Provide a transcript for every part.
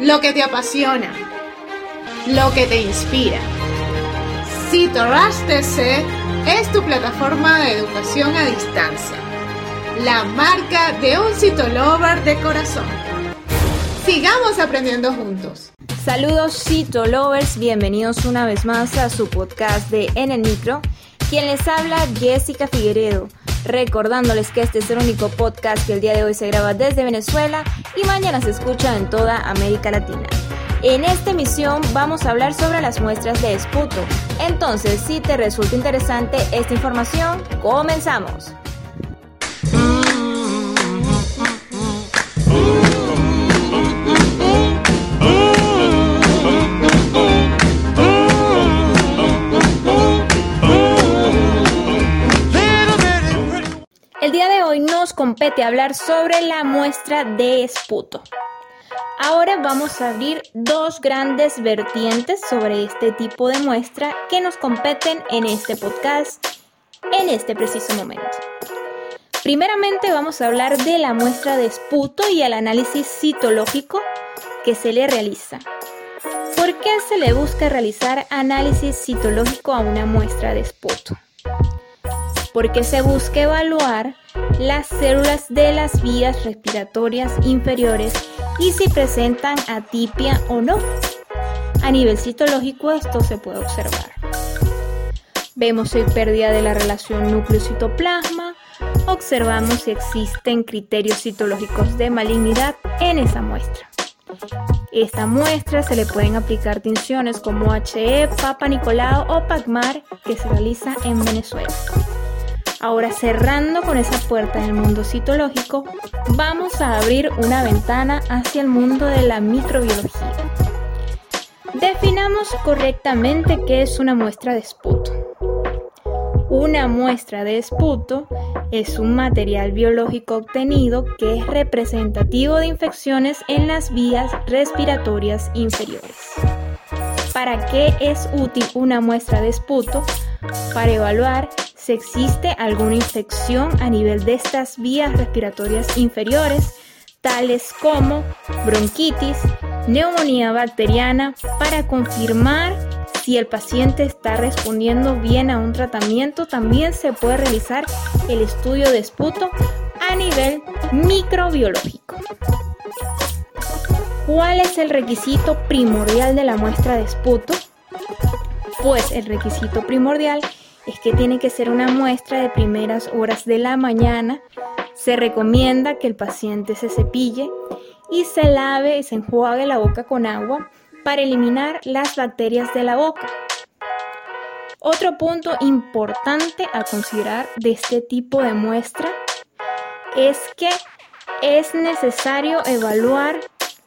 lo que te apasiona, lo que te inspira. Rush TC es tu plataforma de educación a distancia, la marca de un citolover de corazón. Sigamos aprendiendo juntos. Saludos Citolovers, bienvenidos una vez más a su podcast de En el Micro. Quien les habla, Jessica Figueredo recordándoles que este es el único podcast que el día de hoy se graba desde Venezuela y mañana se escucha en toda América Latina. En esta emisión vamos a hablar sobre las muestras de esputo. Entonces, si te resulta interesante esta información, comenzamos. Compete hablar sobre la muestra de esputo. Ahora vamos a abrir dos grandes vertientes sobre este tipo de muestra que nos competen en este podcast en este preciso momento. Primeramente vamos a hablar de la muestra de esputo y el análisis citológico que se le realiza. ¿Por qué se le busca realizar análisis citológico a una muestra de esputo? Porque se busca evaluar las células de las vías respiratorias inferiores y si presentan atipia o no. A nivel citológico esto se puede observar. Vemos si hay pérdida de la relación núcleo-citoplasma, observamos si existen criterios citológicos de malignidad en esa muestra. Esta muestra se le pueden aplicar tinciones como HE, Papa Nicolau o PACMAR que se realiza en Venezuela. Ahora cerrando con esa puerta del mundo citológico, vamos a abrir una ventana hacia el mundo de la microbiología. Definamos correctamente qué es una muestra de esputo. Una muestra de esputo es un material biológico obtenido que es representativo de infecciones en las vías respiratorias inferiores. ¿Para qué es útil una muestra de esputo? Para evaluar si existe alguna infección a nivel de estas vías respiratorias inferiores, tales como bronquitis, neumonía bacteriana, para confirmar si el paciente está respondiendo bien a un tratamiento, también se puede realizar el estudio de esputo a nivel microbiológico. ¿Cuál es el requisito primordial de la muestra de esputo? Pues el requisito primordial es que tiene que ser una muestra de primeras horas de la mañana. Se recomienda que el paciente se cepille y se lave y se enjuague la boca con agua para eliminar las bacterias de la boca. Otro punto importante a considerar de este tipo de muestra es que es necesario evaluar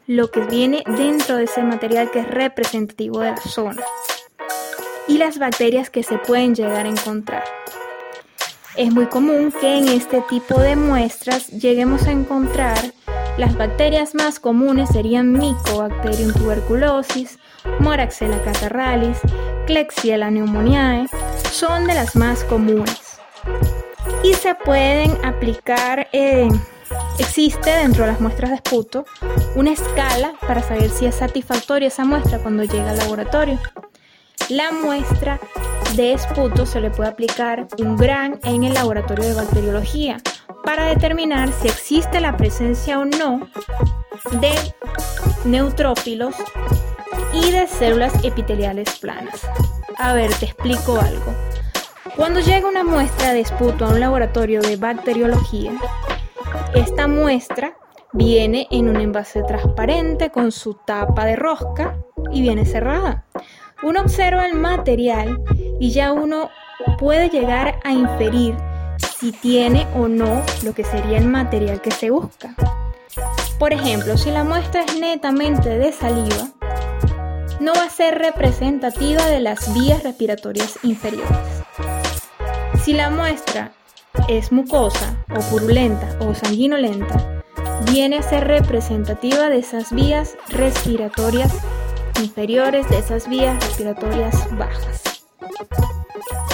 lo que viene dentro de ese material que es representativo de la zona y las bacterias que se pueden llegar a encontrar. Es muy común que en este tipo de muestras lleguemos a encontrar las bacterias más comunes serían Mycobacterium tuberculosis, Moraxella catarralis, Klebsiella pneumoniae, son de las más comunes. Y se pueden aplicar, eh, existe dentro de las muestras de esputo una escala para saber si es satisfactoria esa muestra cuando llega al laboratorio. La muestra de esputo se le puede aplicar un gran en el laboratorio de bacteriología para determinar si existe la presencia o no de neutrófilos y de células epiteliales planas. A ver, te explico algo. Cuando llega una muestra de esputo a un laboratorio de bacteriología, esta muestra viene en un envase transparente con su tapa de rosca y viene cerrada. Uno observa el material y ya uno puede llegar a inferir si tiene o no lo que sería el material que se busca. Por ejemplo, si la muestra es netamente de saliva, no va a ser representativa de las vías respiratorias inferiores. Si la muestra es mucosa o purulenta o sanguinolenta, viene a ser representativa de esas vías respiratorias inferiores, de esas vías respiratorias bajas.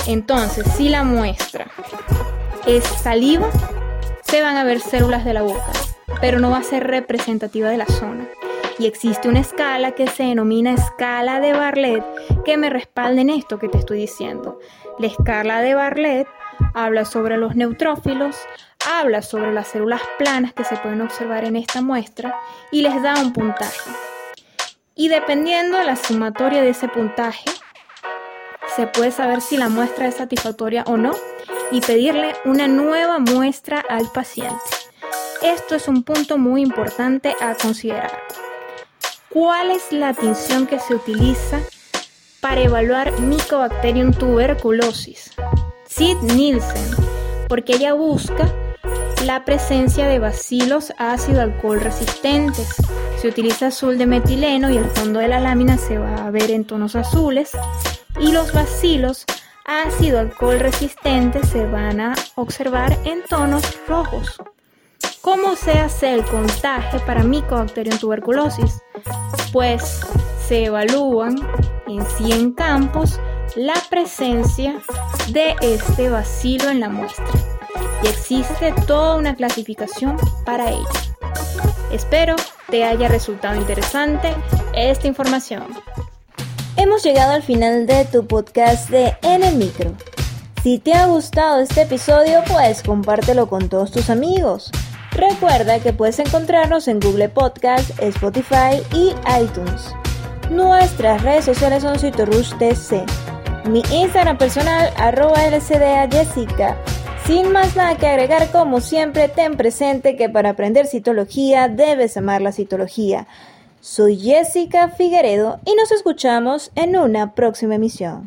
Entonces, si la muestra es saliva, se van a ver células de la boca, pero no va a ser representativa de la zona. Y existe una escala que se denomina escala de Bartlett que me respalda en esto que te estoy diciendo. La escala de Bartlett habla sobre los neutrófilos, habla sobre las células planas que se pueden observar en esta muestra y les da un puntaje. Y dependiendo de la sumatoria de ese puntaje, se puede saber si la muestra es satisfactoria o no y pedirle una nueva muestra al paciente. Esto es un punto muy importante a considerar. ¿Cuál es la atención que se utiliza para evaluar Mycobacterium tuberculosis? Sid Nielsen, porque ella busca la presencia de bacilos ácido alcohol resistentes. Se utiliza azul de metileno y el fondo de la lámina se va a ver en tonos azules y los bacilos ácido alcohol resistentes se van a observar en tonos rojos. ¿Cómo se hace el contagio para Mycobacterium tuberculosis? Pues se evalúan en 100 campos la presencia de este bacilo en la muestra y existe toda una clasificación para ello. Espero te haya resultado interesante esta información. Hemos llegado al final de tu podcast de En el Micro. Si te ha gustado este episodio, pues compártelo con todos tus amigos. Recuerda que puedes encontrarnos en Google Podcast, Spotify y iTunes. Nuestras redes sociales son CitoRushTC. Mi Instagram personal, arroba LCDA. Sin más nada que agregar, como siempre, ten presente que para aprender citología debes amar la citología. Soy Jessica Figueredo y nos escuchamos en una próxima emisión.